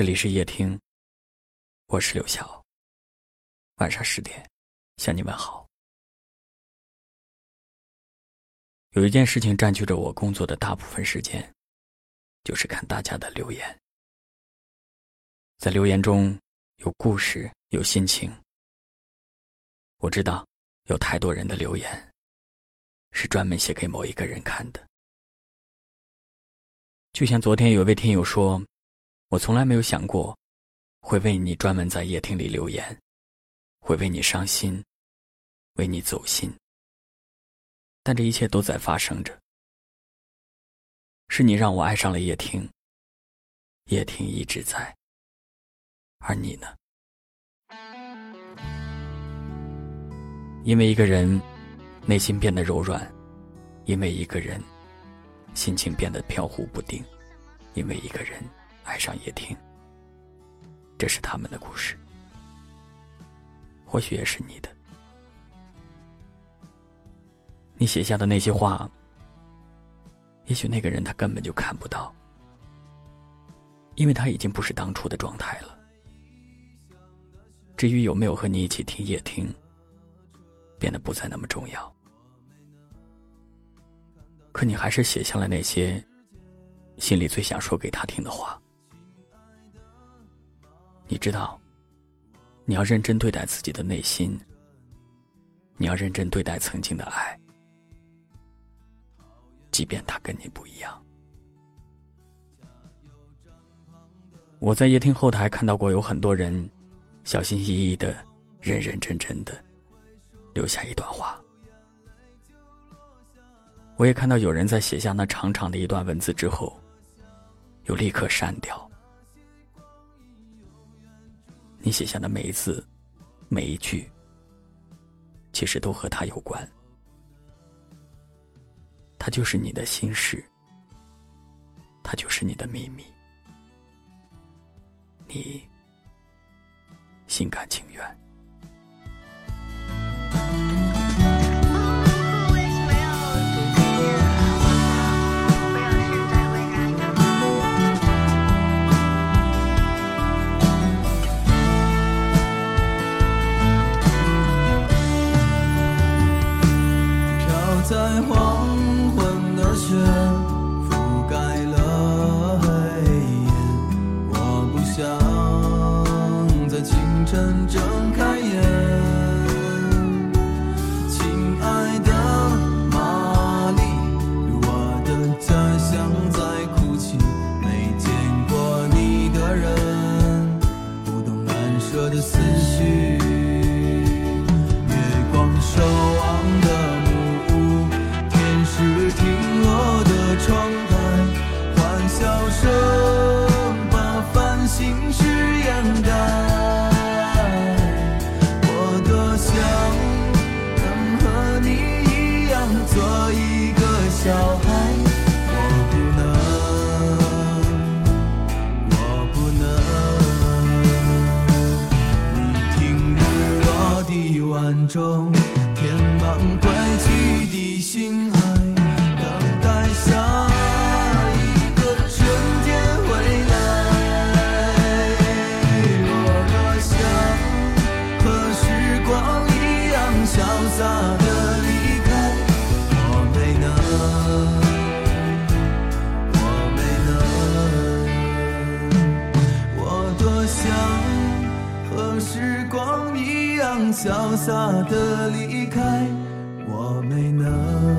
这里是夜听，我是刘晓。晚上十点，向你问好。有一件事情占据着我工作的大部分时间，就是看大家的留言。在留言中有故事，有心情。我知道，有太多人的留言是专门写给某一个人看的。就像昨天有位听友说。我从来没有想过，会为你专门在夜听里留言，会为你伤心，为你走心。但这一切都在发生着。是你让我爱上了夜听，夜听一直在。而你呢？因为一个人，内心变得柔软；因为一个人，心情变得飘忽不定；因为一个人。爱上夜听，这是他们的故事，或许也是你的。你写下的那些话，也许那个人他根本就看不到，因为他已经不是当初的状态了。至于有没有和你一起听夜听，变得不再那么重要。可你还是写下了那些心里最想说给他听的话。你知道，你要认真对待自己的内心，你要认真对待曾经的爱，即便他跟你不一样。我在夜听后台看到过有很多人小心翼翼的、认认真真的留下一段话，我也看到有人在写下那长长的一段文字之后，又立刻删掉。你写下的每一字，每一句，其实都和他有关。他就是你的心事，他就是你的秘密，你心甘情愿。成长潇洒的离开，我没能。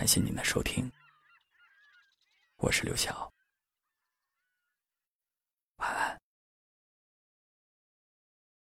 感谢您的收听，我是刘晓。